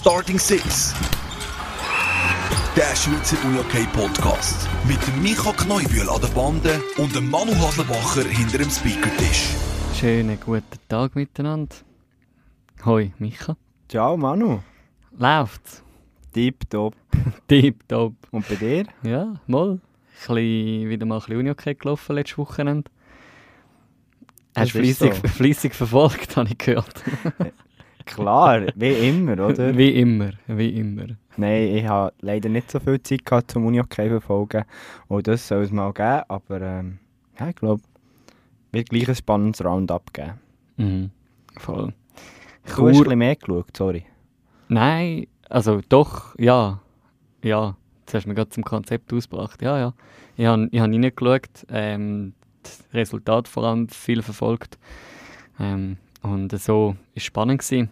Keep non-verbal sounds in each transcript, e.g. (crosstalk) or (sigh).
Starting Six. Der Schweizer Unihockey Podcast. Mit dem Micha Kneubühl an der Bande und dem Manu Haslebacher hinter dem Speakertisch. Schönen guten Tag miteinander. Hoi, Micha. Ciao Manu. Läuft's? Tipptopp. (laughs) Tipptopp. Und bei dir? Ja, mal. Bisschen, wieder mal ein bisschen Unihockey gelaufen letztes Wochenende. Hast du fleissig, so. fleissig verfolgt, (laughs) habe ich gehört. (laughs) Klar, wie immer, oder? Wie immer, wie immer. Nein, ich habe leider nicht so viel Zeit gehabt zum Unihockey verfolgen. Und das soll es mal geben, aber ähm, ja, ich glaube, wird gleich ein spannendes Roundup geben. Mhm. Voll. Du hast ein Chur, bisschen mehr geschaut, sorry. nein, also doch, ja. Ja, jetzt hast du mir gerade zum Konzept ausgebracht. Ja, ja. Ich habe ich hab reingeschaut, ähm, das Resultat vor allem viel verfolgt. Ähm, und so war es spannend, gewesen,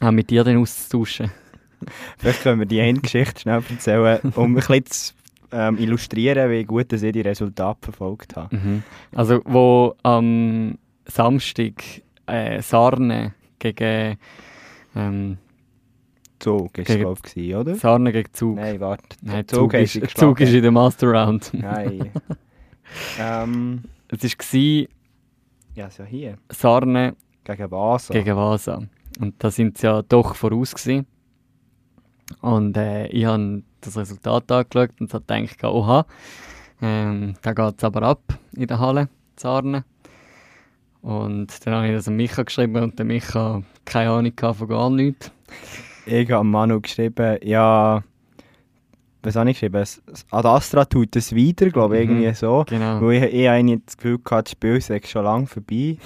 auch mit dir dann auszutauschen. (laughs) Vielleicht können wir die eine Geschichte schnell erzählen, um ein bisschen zu ähm, illustrieren, wie gut ich die Resultate verfolgt habe. Mhm. Also, wo am Samstag äh, Sarne gegen, ähm, Zug es, Gegen- ich, gewesen, oder? Sarne gegen Zug. Nein, warte. Nein, Zug Zug, ist, Zug ist in der Master Round. Nein. (laughs) ähm, Es war ja, so hier. Sarne Gegen Vasa. gegen Vasa. Und da sind sie ja doch voraus. Gewesen. Und äh, ich habe das Resultat angeschaut und habe gedacht, oha, ähm, da geht es aber ab in der Halle, Sarne. Und dann habe ich das an Micha geschrieben und der Micha keine Ahnung von gar nichts. Ich habe Manu geschrieben, ja. Was habe ich geschrieben? Es- es- Ad Astra tut es wieder, glaube ich, Mhm. irgendwie so. Genau. Weil ich, ich eigentlich das Gefühl hatte, das Spiel sei schon lange vorbei.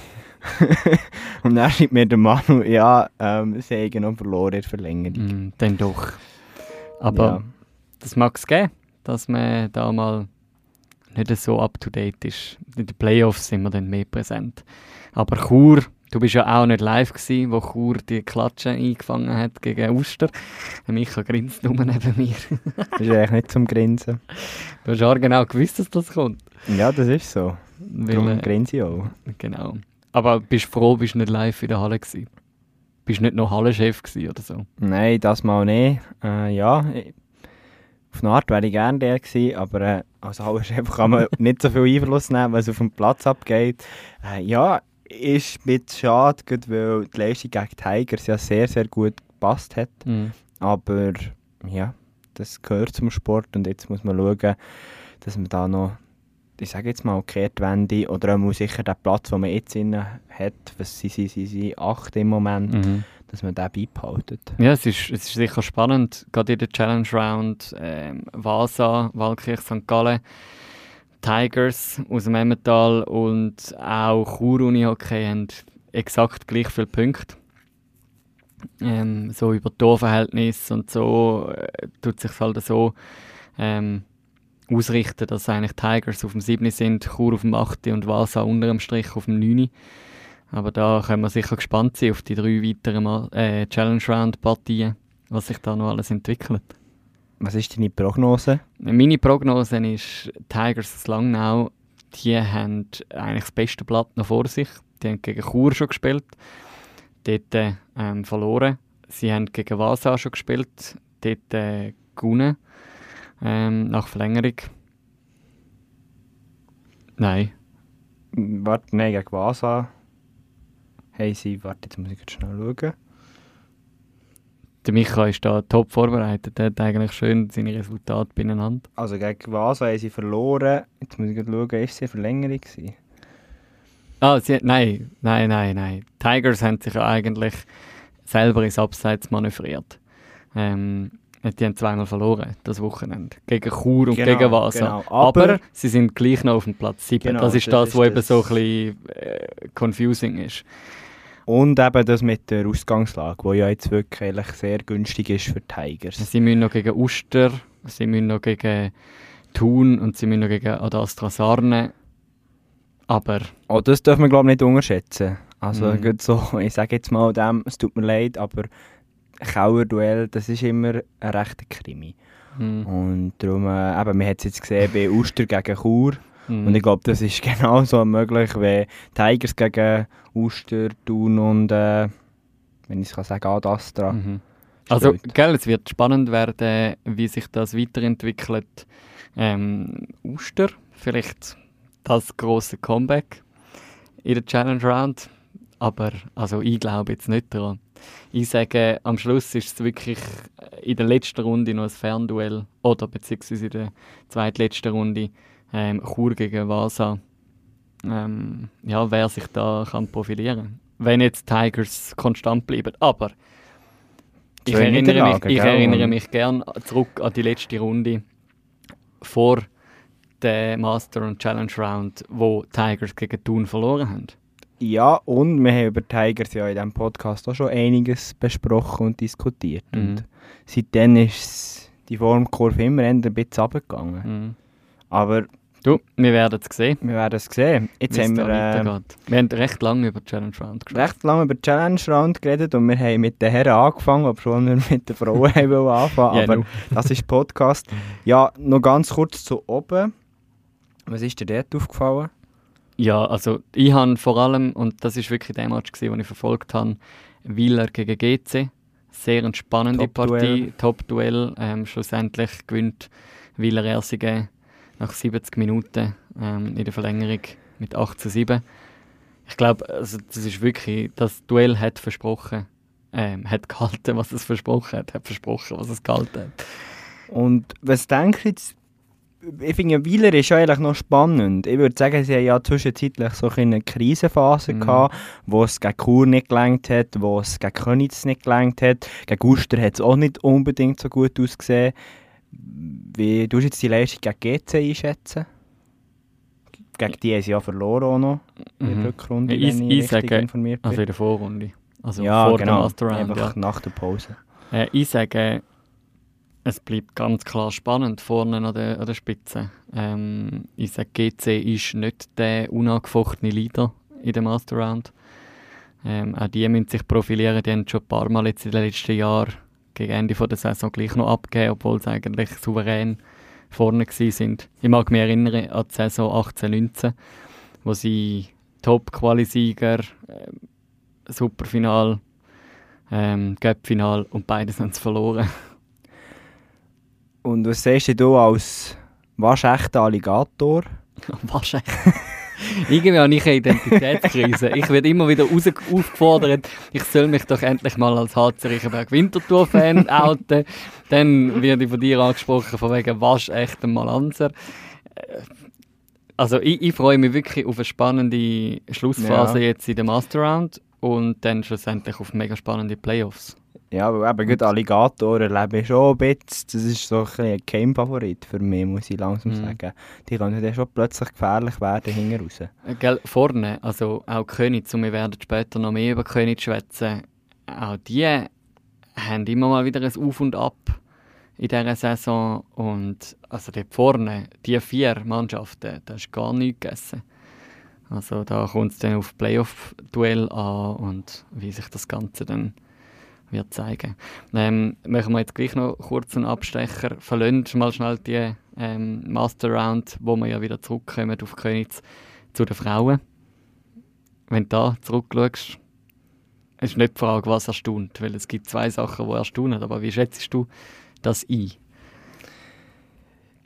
(laughs) Und dann schreibt mir der Manu, ja, ähm, sie haben noch verloren in Verlängerung. Mm, dann doch. Aber ja. das mag es geben, dass man da mal nicht so up to date ist. In den Playoffs sind wir dann mehr präsent. Aber Chur, du bist ja auch nicht live gewesen, wo Chur die Klatsche eingefangen hat gegen Uster. Micha grinst nur neben mir. (laughs) Das ist eigentlich nicht zum Grinsen. Du hast auch genau gewusst, dass das kommt. Ja, das ist so. Darum Weil, grinse ich auch. äh, genau. Aber bist froh, bist nicht live in der Halle gewesen. Bist nicht noch Hallenchef gewesen oder so. Nein, das mal nicht. Äh, ja, ich, auf eine Art wäre ich gerne der gewesen, aber äh, als Hallenchef kann man (laughs) nicht so viel Einfluss nehmen, was auf dem Platz abgeht. Äh, ja, ist bisschen schade, weil die Leistung gegen Tigers ja sehr, sehr gut gepasst hat. Mm. Aber ja, das gehört zum Sport und jetzt muss man schauen, dass man da noch, ich sage jetzt mal, Kehrtwende oder auch sicher den Platz, den man jetzt inne hat, was sind sie, sie, sie, acht im Moment, Mhm. dass man den beibehaltet. Ja, es ist, es ist sicher spannend, gerade in der Challenge Round. Ähm, Vasa, Waldkirch, St. Gallen, Tigers aus dem Emmental und auch Chur Unihockey haben exakt gleich viele Punkte. Ähm, so über Torverhältnis und so äh, tut sich halt so ähm, ausrichten, dass eigentlich Tigers auf dem 7. sind, Chur auf dem 8. und Vasa unter dem Strich auf dem 9. Aber da können wir sicher gespannt sein auf die drei weiteren äh, Challenge Round Partien, was sich da noch alles entwickelt. Was ist deine Prognose? Meine Prognose ist, Tigers aus Langnau, die haben eigentlich das beste Blatt noch vor sich. Die haben gegen Chur schon gespielt, dort äh, ähm, verloren. Sie haben gegen Vasa schon gespielt, dort äh, gewonnen, ähm, nach Verlängerung. Nein, Warte, nein, gegen Vasa. Hey, sie, warte, jetzt muss ich jetzt schnell schauen. der Micha ist da top vorbereitet. Er hat eigentlich schön seine Resultate beieinander. Also gegen Vasa haben sie verloren. Jetzt muss ich schauen, ist sie eine Verlängerung gewesen? Ah, sie, nein, nein, nein, nein. Tigers haben sich ja eigentlich selber ins Abseits manövriert. Ähm, die haben zweimal verloren, das Wochenende. Gegen Chur und Genau, gegen Vasa. genau. Aber, Aber- sie sind gleich noch auf dem Platz 7. Genau, das ist das was eben so ein bisschen äh, confusing ist. Und eben das mit der Ausgangslage, die ja jetzt wirklich sehr günstig ist für Tigers. Sie müssen noch gegen Uster, sie müssen noch gegen Thun und sie müssen noch gegen Adastra Sarne. Aber Oh, das darf man glaube ich nicht unterschätzen. Also gerade so, (laughs) ich sage jetzt mal dem, es tut mir leid, aber Kauer-Duell, das ist immer ein rechter Krimi. hm, Und darum, äh, eben, wir haben es jetzt gesehen bei Uster gegen Chur. hm. Und ich glaube, das ist (laughs) genauso möglich, wie Tigers gegen Uster, Thun und, äh, wenn ich es kann sagen, Ad Astra. Mhm. Also, gell, es wird spannend werden, wie sich das weiterentwickelt. Ähm, Uster, vielleicht das große Comeback in der Challenge Round. Aber also ich glaube jetzt nicht daran. Ich sage, am Schluss ist es wirklich in der letzten Runde noch ein Fernduell oder beziehungsweise in der zweitletzten Runde ähm, Chur gegen Vasa. Ähm, ja, wer sich da kann profilieren Wenn jetzt Tigers konstant bleiben. Aber ich erinnere, mich, ich erinnere mich gern zurück an die letzte Runde vor der Master und Challenge Round, wo Tigers gegen Thun verloren haben. Ja, und wir haben über Tigers ja in diesem Podcast auch schon einiges besprochen und diskutiert. Mhm. Und seitdem ist die Formkurve immer ein bisschen runtergegangen. Mhm. Aber Du, wir werden es sehen. Wir werden es sehen. Jetzt haben wir, äh, wir haben recht lange über Challenge Round geredet. Recht lange über Challenge Round geredet und wir haben mit den Herren angefangen, obwohl wir mit den Frauen (laughs) haben anfangen. Aber (laughs) das ist Podcast. Ja, noch ganz kurz zu oben. Was ist dir dort aufgefallen? Ja, also ich habe vor allem, und das ist wirklich der Match, den ich verfolgt habe, Wieler gegen GC. Sehr eine spannende Partie, Top-Duell. Ähm, schlussendlich gewinnt Wieler Ersige nach 70 Minuten ähm, in der Verlängerung mit 8 zu 7. Ich glaube, also das ist wirklich, das Duell hat versprochen, ähm, hat gehalten, was es versprochen hat, hat versprochen, was es gehalten hat. Und was denkst du jetzt, ich finde, Wieler ist eigentlich noch spannend. Ich würde sagen, sie haben ja zwischenzeitlich so eine Krisenphase mhm. gehabt, wo es gegen Chur nicht gelangt hat, wo es gegen Könitz nicht gelangt hat. Gegen Guster hat es auch nicht unbedingt so gut ausgesehen. Wie du jetzt die Leistung gegen GC einschätzen? Gegen die haben sie ja verloren auch noch in der mhm. Rückrunde, ich, wenn ich, ich sage, informiert bin. Also in der Vorrunde. Also ja, vor genau, Round, ja. nach der Pause. Äh, ich sage, es bleibt ganz klar spannend vorne an der, an der Spitze. Ähm, ich sage, GC ist nicht der unangefochtene Leader in der Master Round. Ähm, auch die müssen sich profilieren. Die haben schon ein paar Mal jetzt in den letzten Jahren gegen Ende der Saison gleich noch abgegeben, obwohl sie eigentlich souverän vorne sind. Ich mag mich erinnern an die Saison 18-19, wo sie Top-Quali-Sieger, äh, Superfinal, ähm, Cup-Final und beides haben sie verloren. Und was siehst du als waschechter Alligator? (laughs) Waschecht? (laughs) Irgendwie habe ich eine Identitätskrise. Ich werde immer wieder aufgefordert, ich soll mich doch endlich mal als HC Riechenberg Winterthur-Fan (laughs) outen. Dann werde ich von dir angesprochen, von wegen waschechten Malanzer. Also ich, ich, freue mich wirklich auf eine spannende Schlussphase ja. jetzt in der Master Round und dann schlussendlich auf mega spannende Playoffs. Ja, aber eben gut Alligator erlebe ich schon ein bisschen. Das ist so ein, ein Game-Favorit für mich, muss ich langsam mhm. sagen. Die können dann schon plötzlich gefährlich werden hinten raus. Äh, gell, vorne, also auch Königs, und wir werden später noch mehr über Königs schwätzen, auch die haben immer mal wieder ein Auf und Ab in dieser Saison. Und also dort vorne, die vier Mannschaften, da ist gar nichts gegessen. Also da kommt es dann auf Playoff-Duell an und wie sich das Ganze dann wird zeigen. Ähm, machen wir jetzt gleich noch kurz einen Abstecher. Verlöhnt mal schnell die ähm, Master Round, wo wir ja wieder zurückkommen auf Königs zu den Frauen. Wenn du da zurückschaust, ist nicht die Frage, was erstaunt, weil es gibt zwei Sachen, die erstaunen. Aber wie schätzt du das ein?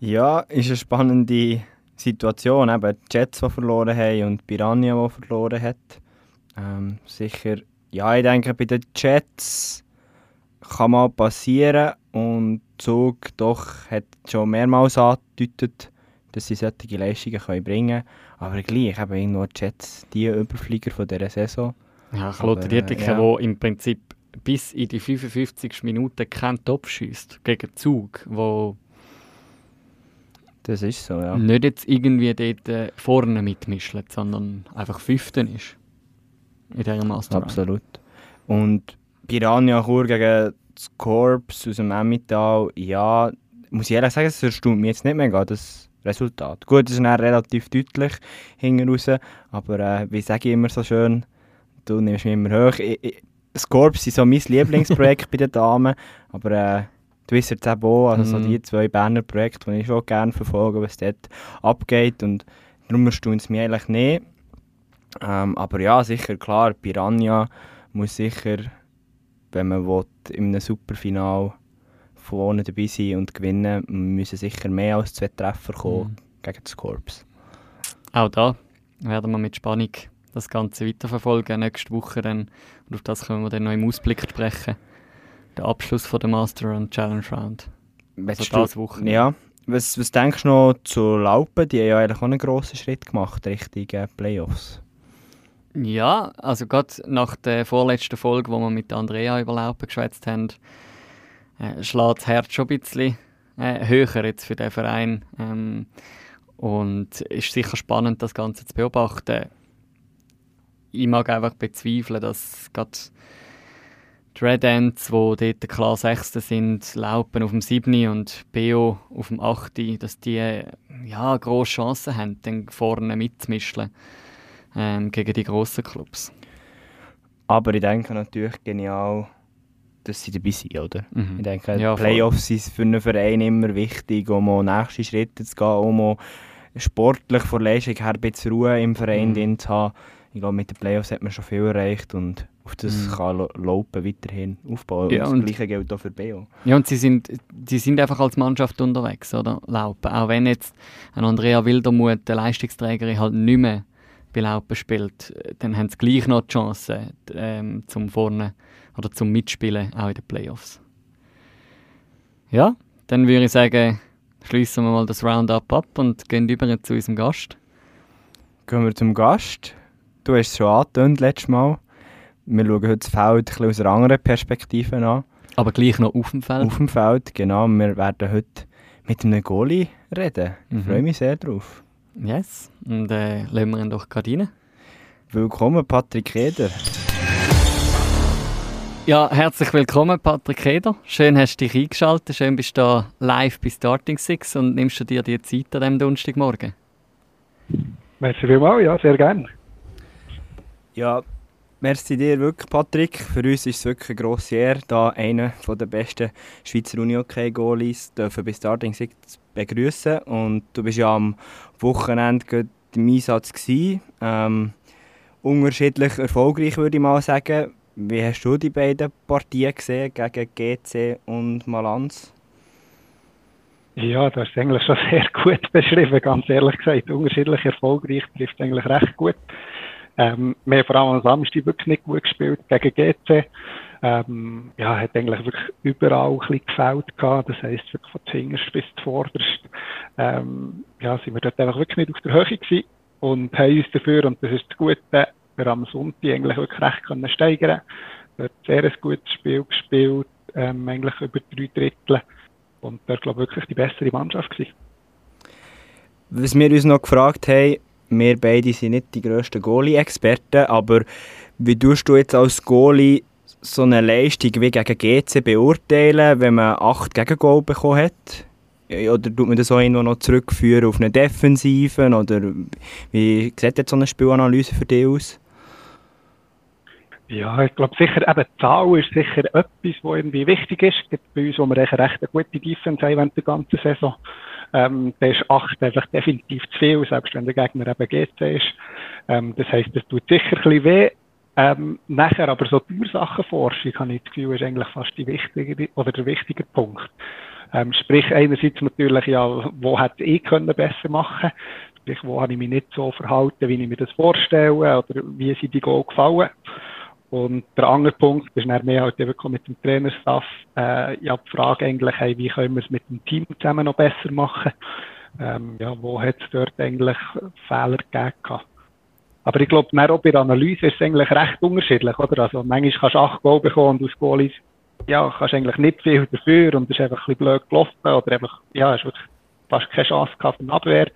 Ja, ist eine spannende Situation. Eben die Jets, die verloren haben und Piranha, die verloren hat. Ähm, sicher ja, ich denke, bei den Jets kann mal passieren und Zug doch hat schon mehrmals angedeutet, dass sie solche Leistungen können bringen können. Aber gleich, eben irgendwo die Jets, die Überflieger von dieser Saison. Ja, Klote Dietike, äh, ja. im Prinzip bis in die 55 Minuten keinen Top schießt gegen Zug, wo das ist so, ja. nicht jetzt irgendwie dort äh, vorne mitmischen, sondern einfach Fünften ist in dieser Master Absolut. Und Piranha Chur gegen das Corps aus dem Emmental, ja, muss ich ehrlich sagen, es erstaunt mich jetzt nicht mega, das Resultat. Gut, es ist dann relativ deutlich hinten raus, aber äh, wie sage ich immer so schön, du nimmst mich immer hoch. Ich, ich, das Corps ist so mein Lieblingsprojekt (laughs) bei den Damen, aber äh, du weißt jetzt auch, also so mhm. die zwei Berner Projekte, die ich schon gerne verfolge, was dort abgeht und darum erstaunt es mich eigentlich nicht. Ähm, aber ja, sicher, klar, Piranha muss sicher wenn man will, in einem Superfinal vorne dabei sein und gewinnen, müssen sicher mehr als zwei Treffer kommen mhm. gegen das Korps. Auch da werden wir mit Spannung das Ganze weiterverfolgen. Nächste Woche dann, und auf das können wir dann noch im Ausblick sprechen. Der Abschluss von der Master und Challenge Round. Also das Woche. Ja. Was, was denkst du noch zu Laupen? Die haben ja eigentlich auch einen grossen Schritt gemacht Richtung äh, Playoffs. Ja, also gerade nach der vorletzten Folge, wo wir mit Andrea über Laupen geschwätzt haben, äh, schlägt das Herz schon ein bisschen äh, höher jetzt für den Verein. Ähm, und es ist sicher spannend, das Ganze zu beobachten. Ich mag einfach bezweifeln, dass gerade die Red Ends, die dort klar Sechste sind, Laupen auf dem 7. und BO auf dem 8., dass die ja, grosse Chancen haben, dann vorne mitzumischen ähm, gegen die grossen Clubs. Aber ich denke natürlich genial, dass sie dabei sind, oder? Mhm. Ich denke, ja, Playoffs sind für einen Verein immer wichtig, um auch nächste Schritte zu gehen, um sportlich vor Leistung her ein bisschen Ruhe im Verein mhm. zu haben. Ich glaube, mit den Playoffs hat man schon viel erreicht und auf das mhm. kann Laupen weiterhin aufbauen. Ja, und das Gleiche gilt auch für Beo. Ja, und sie sind, sie sind einfach als Mannschaft unterwegs, oder? Laupen. Auch wenn jetzt ein Andrea Wildermuth, der Leistungsträger, halt nicht mehr bei Laupen spielt, dann haben sie gleich noch die Chance ähm, zum Vorne oder zum Mitspielen auch in den Playoffs. Ja, dann würde ich sagen, schließen wir mal das Roundup ab und gehen über zu unserem Gast. Gehen wir zum Gast. Du hast es schon angetönt letztes Mal. Wir schauen heute das Feld ein aus einer anderen Perspektive an. Aber gleich noch auf dem Feld? Auf dem Feld, genau. Wir werden heute mit einem Goalie reden. Ich mhm. freue mich sehr drauf. Yes, und äh, lassen wir ihn doch gerade rein. Willkommen, Patrick Eder. Ja, herzlich willkommen, Patrick Eder. Schön hast du dich eingeschaltet. Schön bist du da live bei Starting Six und nimmst du dir die Zeit an diesem Donnerstagmorgen. Merci vielmals, ja, sehr gerne. Ja, merci dir wirklich, Patrick. Für uns ist es wirklich eine grosse Ehre, da einen der besten Schweizer Uni-Hockey-Goalies bei Starting Six begrüßen. Und du bist ja am Wochenende im Einsatz. Ähm, unterschiedlich erfolgreich, würde ich mal sagen. Wie hast du die beiden Partien gesehen, gegen GC und Malanz? Ja, das ist eigentlich schon (laughs) sehr gut beschrieben, ganz ehrlich gesagt. Unterschiedlich erfolgreich trifft eigentlich recht gut. Ähm, wir haben vor allem am Samstag wirklich nicht gut gespielt gegen GC. Ähm, ja, hat eigentlich wirklich überall ein bisschen gefällt gehabt. Das heisst, wirklich von Zingerst bis vorderst. Ähm, ja, sind wir dort einfach wirklich nicht auf der Höhe gewesen und haben uns dafür, und das ist das Gute, wir am Sonntag eigentlich wirklich recht können steigern. Dort sehr ein gutes Spiel gespielt, ähm, eigentlich über drei Drittel. Und dort, glaube ich, wirklich die bessere Mannschaft gewesen. Was wir uns noch gefragt haben, wir beide sind nicht die grössten Goalie-Experten, aber wie tust du jetzt als Goalie so eine Leistung wie gegen GC beurteilen, wenn man acht Gegengol bekommen hat? Oder tut man das auch irgendwo noch zurückführen auf eine Defensive? Oder wie sieht jetzt so eine Spielanalyse für dich aus? Ja, ich glaube sicher, eben die Zahl ist sicher etwas, was irgendwie wichtig ist. Bei uns, wo wir echt eine gute Defense haben während der ganzen Saison. Ähm, da ist 8 einfach definitiv zu viel, selbst wenn der Gegner eben GC ist. Ähm, das heisst, das tut sicher ein bisschen weh. Ähm, nachher aber so Ursachenforschung, habe ich das Gefühl, ist eigentlich fast die wichtige, oder der wichtige Punkt. Ähm, sprich, einerseits natürlich, ja, wo hätte ich können besser machen Sprich, wo habe ich mich nicht so verhalten, wie ich mir das vorstelle, oder wie sind die Goal gefallen. Und der andere Punkt ist dann mehr halt wirklich mit dem Trainerstaff, äh, ja, die Frage eigentlich, hey, wie können wir es mit dem Team zusammen noch besser machen? Ähm, ja, wo hat es dort eigentlich Fehler gegeben? Aber ich glaube, auch bei der Analyse ist es eigentlich recht unterschiedlich, oder? Also, manchmal kannst du acht Goal bekommen und aus Goalies, ja, kannst eigentlich nicht viel dafür und es ist einfach ein bisschen blöd gelaufen oder einfach, ja, hast wirklich fast keine Chance gehabt von Abwehr.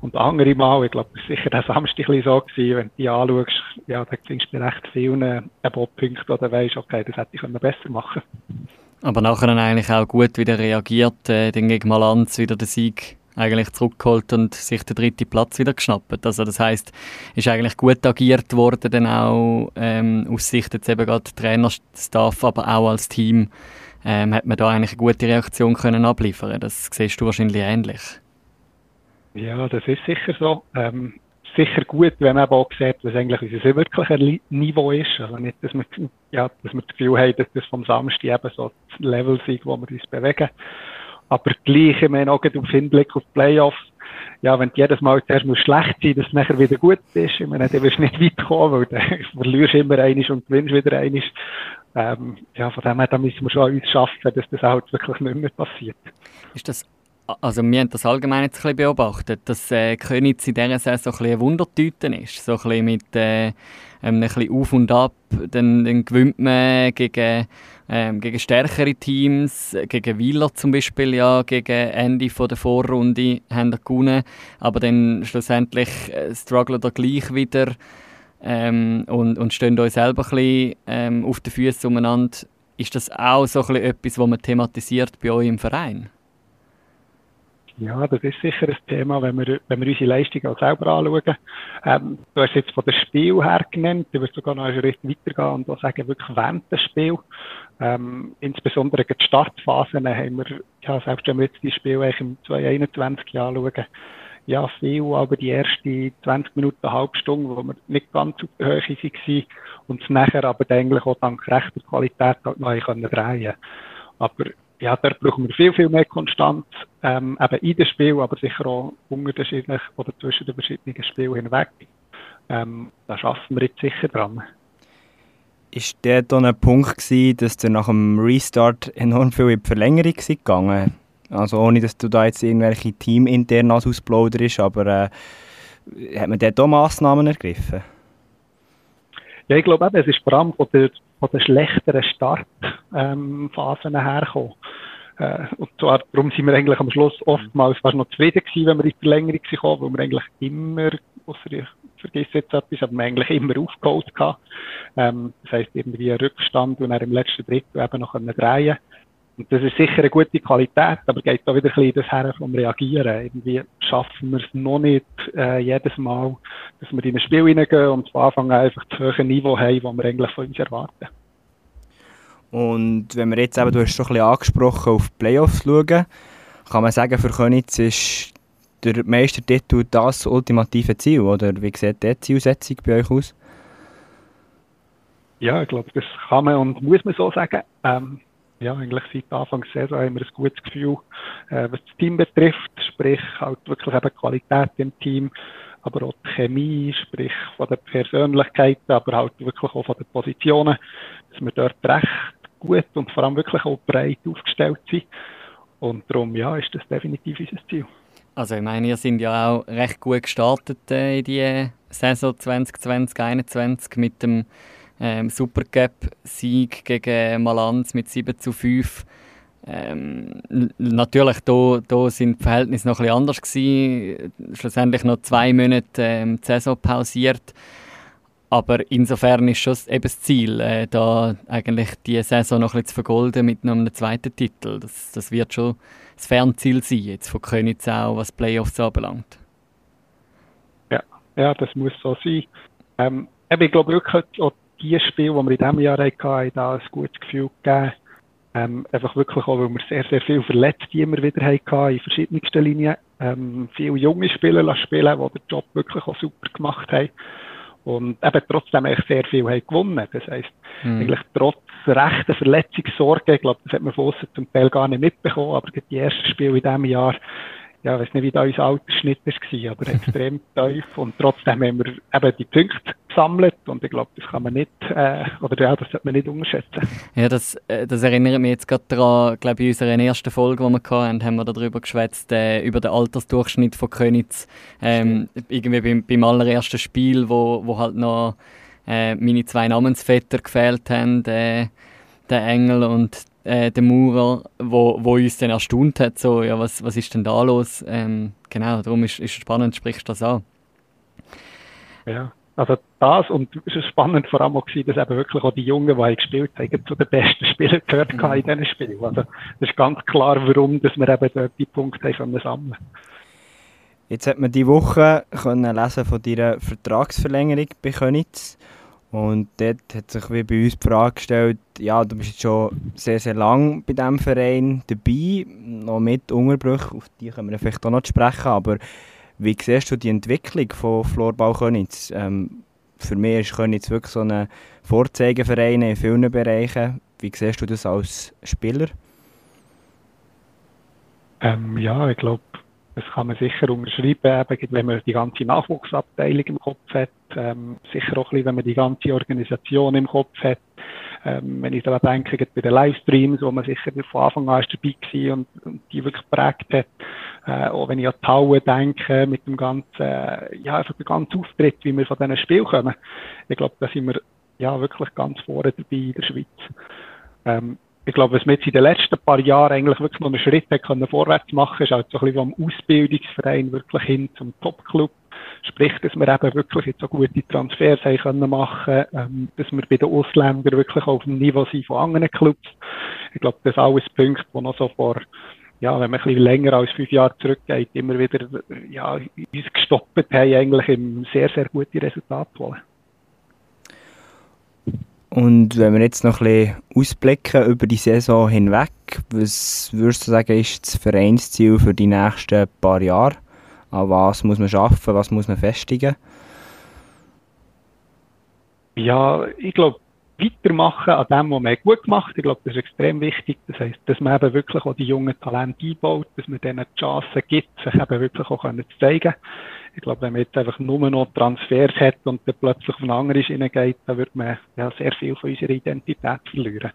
Und andere Mal, ich glaube, sicher der Samstag so gewesen, wenn du die anschaust, ja, da findest du recht vielen äh, Punkten oder weisst, okay, das hätte ich besser machen Aber nachher dann eigentlich auch gut wieder reagiert, äh, dann gegen Malanz wieder den Sieg eigentlich zurückgeholt und sich den dritten Platz wieder geschnappt. Also das heißt, ist eigentlich gut agiert worden, dann auch ähm, aus Sicht jetzt eben gerade Trainerstaff, aber auch als Team ähm, hat man da eigentlich eine gute Reaktion können abliefern. Das siehst du wahrscheinlich ähnlich. Ja, das ist sicher so. Ähm, sicher gut, wenn man auch sieht, was eigentlich unser wirkliches Niveau ist. Also nicht, dass wir, ja, dass wir das Gefühl haben, dass das vom Samstag eben so das Level ist, wo wir uns bewegen. Aber gleich, ich meine, auch auf Hinblick auf Playoffs, ja, wenn du jedes Mal zuerst mal schlecht sein dass es nachher wieder gut ist, ich meine, dann wirst du nicht (laughs) weit kommen, weil dann (laughs) verlierst du immer einiges und gewinnst wieder einiges. Ähm, ja, von dem her, da müssen wir schon an uns schaffen, dass das halt wirklich nicht mehr passiert. Ist das also wir haben das allgemein jetzt ein bisschen beobachtet, dass äh, Königs in dieser Saison so ein eine Wundertüte ist. So ein bisschen mit äh, ein bisschen auf und ab. Dann, dann gewinnt man gegen, ähm, gegen stärkere Teams, gegen Wieler zum Beispiel, ja, gegen Ende von der Vorrunde haben wir gewonnen. Aber dann schlussendlich äh, strugglen da gleich wieder ähm, und, und stehen euch selber ein bisschen ähm, auf den Füßen umeinander. Ist das auch so ein bisschen etwas, was man thematisiert bei euch im Verein? Ja, das ist sicher ein Thema, wenn wir, wenn wir unsere Leistung auch selber anschauen. Ähm, du hast jetzt von dem Spiel her genannt, du wirst sogar noch einen Schritt weitergehen und auch sagen, wirklich während des Spiels. Ähm, insbesondere die Startphasen haben wir, ja, selbst wenn wir jetzt die Spiele eigentlich im 2021 anschauen, ja, viel, aber die ersten 20 Minuten, eine halbe Stunde, wo wir nicht ganz auf der Höhe waren und nachher aber eigentlich auch dank rechter Qualität halt noch drehen können. Aber ja, dort brauchen wir viel, viel mehr Konstanz, ähm, eben in dem Spiel, aber sicher auch unterschiedlich oder zwischen den verschiedenen Spielen hinweg. Ähm, da schaffen wir jetzt sicher dran. Ist der dann ein Punkt gewesen, dass du nach dem Restart enorm viel in die Verlängerung gegangen Also ohne, dass du da jetzt irgendwelche Teamintern ausplauderst, aber äh, hat man dort auch Massnahmen ergriffen? Ja, ich glaube eben, es ist vor allem von der, von der schlechteren Startphasen ähm, hergekommen. Äh, und zwar, darum sind wir eigentlich am Schluss oftmals fast noch zufrieden gewesen, wenn wir in die Verlängerung kamen, weil wir eigentlich immer, außer ich vergesse jetzt etwas, aber wir eigentlich immer aufgeholt haben. Ähm, das heisst, irgendwie ein Rückstand und dann im letzten Drittel eben noch drehen können und das ist sicher eine gute Qualität, aber geht da wieder ein bisschen das her vom Reagieren. Irgendwie schaffen wir es noch nicht äh, jedes Mal, dass wir in ein Spiel hineingehen und von Anfang an einfach das hohe Niveau haben, das wir eigentlich von uns erwarten. Und wenn wir jetzt eben, du hast schon ein bisschen angesprochen, auf die Playoffs schauen, kann man sagen, für Könitz ist der Meistertitel das ultimative Ziel, oder wie sieht die Zielsetzung bei euch aus? Ja, ich glaube, das kann man und muss man so sagen. Ähm, ja, eigentlich seit Anfang der Saison haben wir ein gutes Gefühl, äh, was das Team betrifft, sprich halt wirklich eben Qualität im Team, aber auch die Chemie, sprich von den Persönlichkeiten, aber halt wirklich auch von den Positionen, dass wir dort recht gut und vor allem wirklich auch breit aufgestellt sind. Und darum, ja, ist das definitiv unser Ziel. Also ich meine, ihr sind ja auch recht gut gestartet äh, in die Saison 2020-2021 mit dem ähm, Supercup-Sieg gegen Malanz mit 7 zu 5. Ähm, natürlich, da, da sind die Verhältnisse noch bisschen anders gewesen. Schlussendlich noch zwei Monate ähm, die Saison pausiert. Aber insofern ist schon eben das Ziel, äh, da eigentlich die Saison noch bisschen zu vergolden mit einem zweiten Titel. Das, das wird schon das Fernziel sein, jetzt von Königs auch, was Playoffs anbelangt. Ja, ja das muss so sein. Ähm, ich glaube wirklich, die Spiele, die wir in diesem Jahr hatten, haben da ein gutes Gefühl gegeben. Ähm, einfach wirklich auch, weil wir sehr, sehr viele Verletzte immer wieder hatten in verschiedensten Linien. Ähm, viele junge Spieler lassen spielen, die den Job wirklich auch super gemacht haben. Und eben trotzdem eigentlich sehr viel haben gewonnen. Das heisst, mhm. eigentlich trotz rechter Verletzungssorge, ich glaube, das hat man von außen zum Teil gar nicht mitbekommen, aber die ersten Spiele in diesem Jahr ja, ich weiß nicht, wie da unser Altersschnitt war, aber (laughs) extrem tief. Und trotzdem haben wir eben die Punkte gesammelt und ich glaube, das kann man nicht, äh, oder ja, das sollte man nicht unterschätzen. Ja, das, äh, das erinnert mich jetzt gerade daran, ich glaube, in unserer ersten Folge, die wir hatten, haben wir darüber geschwätzt, äh, über den Altersdurchschnitt von Könitz. Ähm, irgendwie beim, beim allerersten Spiel, wo, wo halt noch äh, meine zwei Namensvetter gefehlt haben, äh, der Engel und äh, der Maurer, wo, wo uns dann erstaunt hat, so, ja, was, was ist denn da los? Ähm, genau, darum ist es spannend, sprichst du das an. Ja, also das und es ist spannend vor allem auch gewesen, dass eben wirklich auch die Jungen, die gespielt haben, zu den besten Spielern gehört mhm. in diesen Spielen. Also das ist ganz klar, warum dass wir eben dort die Punkte haben sammeln Jetzt hat man diese Woche können lesen von deiner Vertragsverlängerung bei Könitz. Und dort hat sich wie bei uns die Frage gestellt, ja, du bist jetzt schon sehr, sehr lang bei diesem Verein dabei, noch mit Unterbrüchen, auf die können wir vielleicht auch noch sprechen, aber Wie siehst du die Entwicklung von Florbau Könitz? Ähm, für mich ist Könitz wirklich so ein Vorzeigeverein in vielen Bereichen. Wie siehst du das als Spieler? Ähm, ja, ich glaube, das kann man sicher unterschreiben, wenn man die ganze Nachwuchsabteilung im Kopf hat, ähm, sicher auch wenn man die ganze Organisation im Kopf hat. Ähm, wenn ich daran denke, bei den Livestreams, wo man sicher von Anfang an dabei war und, und die wirklich geprägt hat, äh, auch wenn ich an die Halle denke, mit dem ganzen, ja, einfach der ganze Auftritt, wie wir von diesen Spielen kommen. Ich glaube, da sind wir ja wirklich ganz vorne dabei in der Schweiz. Ähm, ich glaube, was wir jetzt in den letzten paar Jahren eigentlich wirklich noch einen Schritt können vorwärts machen, ist halt so ein bisschen vom Ausbildungsverein wirklich hin zum Topclub. Sprich, dass wir eben wirklich jetzt so gute Transfers haben können machen, ähm, dass wir bei den Ausländern wirklich auf dem Niveau sind von anderen Clubs. Ich glaube, das sind alles Punkte, die noch so vor ja, wenn man ein bisschen länger als fünf Jahre zurückgeht, immer wieder ja, uns gestoppt haben, eigentlich im sehr, sehr gute Resultate zu holen. Und wenn wir jetzt noch ein bisschen ausblicken über die Saison hinweg, was würdest du sagen, ist das Vereinsziel für die nächsten paar Jahre? An was muss man arbeiten, was muss man festigen? Ja, ich glaube, weitermachen an dem, was man gut gemacht Ich glaube, das ist extrem wichtig. Das heisst, dass man eben wirklich auch die jungen Talente einbaut, dass man denen die Chance gibt, sich eben wirklich auch zu zeigen. Ich glaube, wenn man jetzt einfach nur noch Transfers hat und dann plötzlich auf eine andere geht, dann wird man ja sehr viel von unserer Identität verlieren.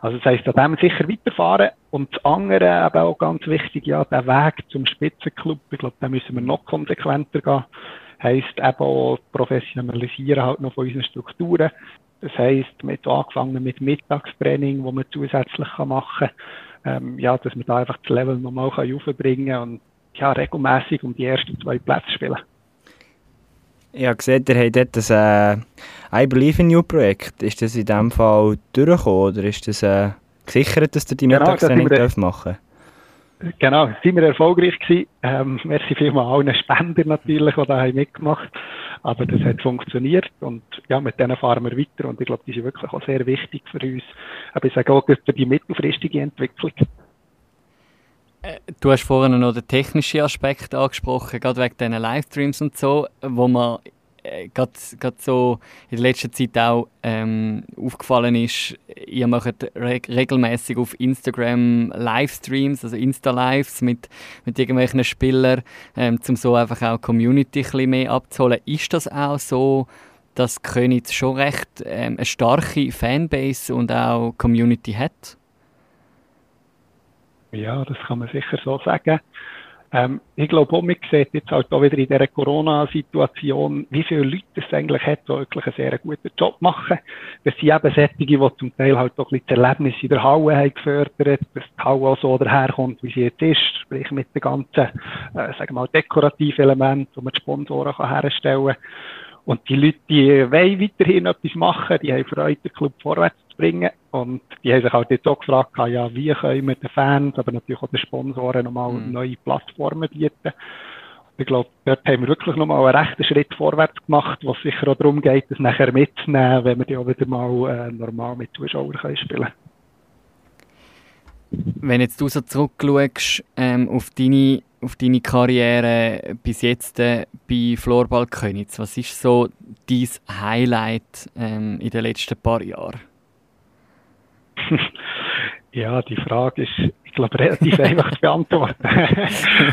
Also das heisst, an dem sicher weiterfahren und das andere eben auch ganz wichtig, ja, der Weg zum Spitzenclub, ich glaube, da müssen wir noch konsequenter gehen heisst eben auch professionalisieren halt noch von unseren Strukturen. Das heisst, wir haben angefangen mit Mittagstraining, wo man zusätzlich machen kann, ähm, ja, dass man da einfach das Level nochmal aufbringen kann und ja, regelmäßig um die ersten zwei Plätze spielen. Habe gesehen, ihr habt dort das äh, I Believe in You Projekt. Ist das in diesem Fall durchgekommen oder ist das äh, gesichert, dass ihr die genau, Mittagstraining machen dürft? Genau, sind wir erfolgreich gewesen. Ähm, merci vielmals allen Spendern natürlich, die da haben mitgemacht Aber das hat funktioniert und ja, mit denen fahren wir weiter und ich glaube, die sind wirklich auch sehr wichtig für uns. Aber ich sage auch für die mittelfristige Entwicklung. Äh, du hast vorhin noch den technischen Aspekt angesprochen, gerade wegen diesen Livestreams und so, wo man äh, gerade so in der letzten Zeit auch ähm, aufgefallen ist, ihr macht re regelmäßig auf Instagram Livestreams, also Insta-Lives mit, mit irgendwelchen Spielern, ähm, um so einfach auch Community ein bisschen mehr abzuholen. Ist das auch so, dass Königs schon recht ähm, eine starke Fanbase und auch Community hat? Ja, das kann man sicher so sagen. Ähm, ich glaube auch, man sieht jetzt halt auch wieder in dieser Corona-Situation, wie viele Leute es eigentlich hat, die wirklich einen sehr guten Job machen. Das sind eben solche, die zum Teil halt auch ein bisschen das Erlebnis in der Halle haben gefördert, dass die Halle auch so daherkommt, wie sie jetzt ist, sprich mit den ganzen, äh, sagen wir mal, dekorativen Elementen, die man die Sponsoren kann herstellen kann. Und die Leute, die wollen weiterhin etwas machen, die haben Freude, den Club vorwärts zu bringen. Und die haben sich halt jetzt auch gefragt, ja, wie können wir den Fans, aber natürlich auch den Sponsoren nochmal mhm. neue Plattformen bieten. Ich glaube, dort haben wir wirklich nochmal einen rechten Schritt vorwärts gemacht, was sicher auch darum geht, das nachher mitzunehmen, wenn wir die auch wieder mal äh, normal mit Zuschauern können spielen Wenn jetzt du so zurückschaust ähm, auf deine auf deine Karriere bis jetzt äh, bei Florball Könitz? Was ist so dein Highlight ähm, in den letzten paar Jahren? (laughs) ja, die Frage ist, ich glaube, relativ einfach zu beantworten. (laughs)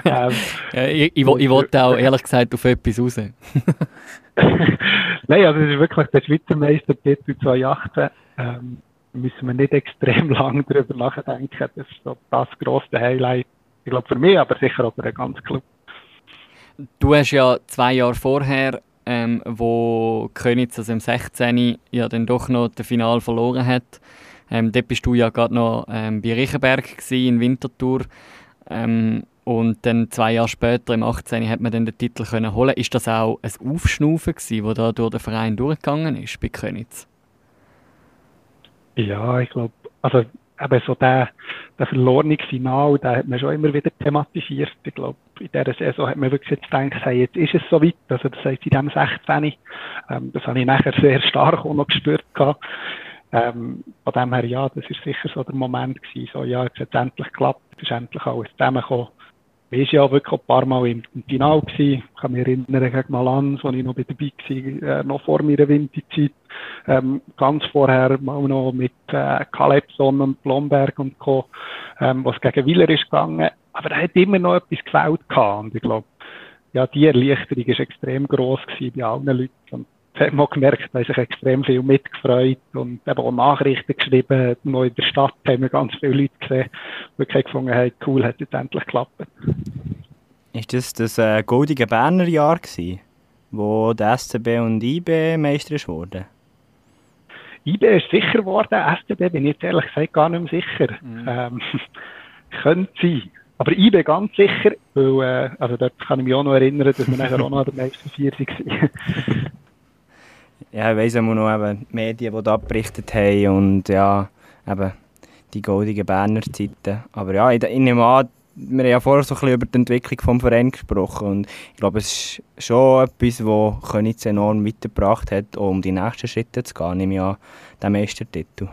ähm, ja, ich, ich, ich wollte auch ehrlich gesagt auf etwas raus. (laughs) Nein, also das ist wirklich der Schweizer Meistertitel 2018. Ähm, müssen wir nicht extrem lange darüber nachdenken. Das ist so das grosse Highlight ich glaube für mich, aber sicher auch für den ganzen Club. Du hast ja zwei Jahre vorher, ähm, wo Königs also im 16. ja dann doch noch das Final verloren hat. Ähm, dort bist du ja gerade noch ähm, bei Riechenberg in Winterthur. Ähm, und dann zwei Jahre später, im 18. hat man dann den Titel können holen. Ist das auch ein Aufschnaufen gewesen, das da durch den Verein durchgegangen ist bei Königs? Ja, ich glaube, also eben so der, der verlorene Final, den hat man schon immer wieder thematisiert. Ich glaube, in dieser Saison hat man wirklich jetzt gedacht, hey, jetzt ist es soweit. Also das heißt, in diesem 16. Ähm, das habe ich nachher sehr stark auch noch gespürt gehabt. Ähm, von dem her, ja, das ist sicher so der Moment gewesen, so, ja, jetzt hat es endlich geklappt, es ist endlich alles zusammengekommen. wir waren ja wirklich ein paar Mal im, im Final. Gewesen. Ich kann mich erinnern, gegen Malanz, wo ich noch dabei war, äh, noch vor meiner Winterzeit. Ähm, ganz vorher mal noch mit äh, Calepson und Blomberg und Co., ähm, was gegen Willer ist gegangen. Aber er hat immer noch etwas gefällt gehabt. Und ich glaube, ja, die Erleichterung war extrem gross bei allen Leuten. Und das hat man gemerkt, da haben sich extrem viel mitgefreut und eben auch Nachrichten geschrieben. Noch in der Stadt haben wir ganz viele Leute gesehen, die gefunden haben, cool, hat jetzt endlich geklappt. Ist das das äh, goldige Berner Jahr gewesen, wo der SCB und IB Meister wurde? IB ist sicher geworden, SCB bin ich jetzt ehrlich gesagt gar nicht mehr sicher. Mhm. Ähm, (laughs) könnte sein. Aber IB ganz sicher, weil, äh, also dort kann ich mich auch noch erinnern, dass wir nachher auch noch der Meister 4 waren. (laughs) ja, ich weiss immer noch eben die Medien, die da berichtet haben und ja, eben die goldigen Berner Zeiten. Aber ja, ich, ich nehme an, wir haben ja vorher so ein bisschen über die Entwicklung des Vereins gesprochen und ich glaube, es ist schon etwas, was Königs enorm weitergebracht hat, um die nächsten Schritte zu gehen, nehme ich an, den Meistertitel.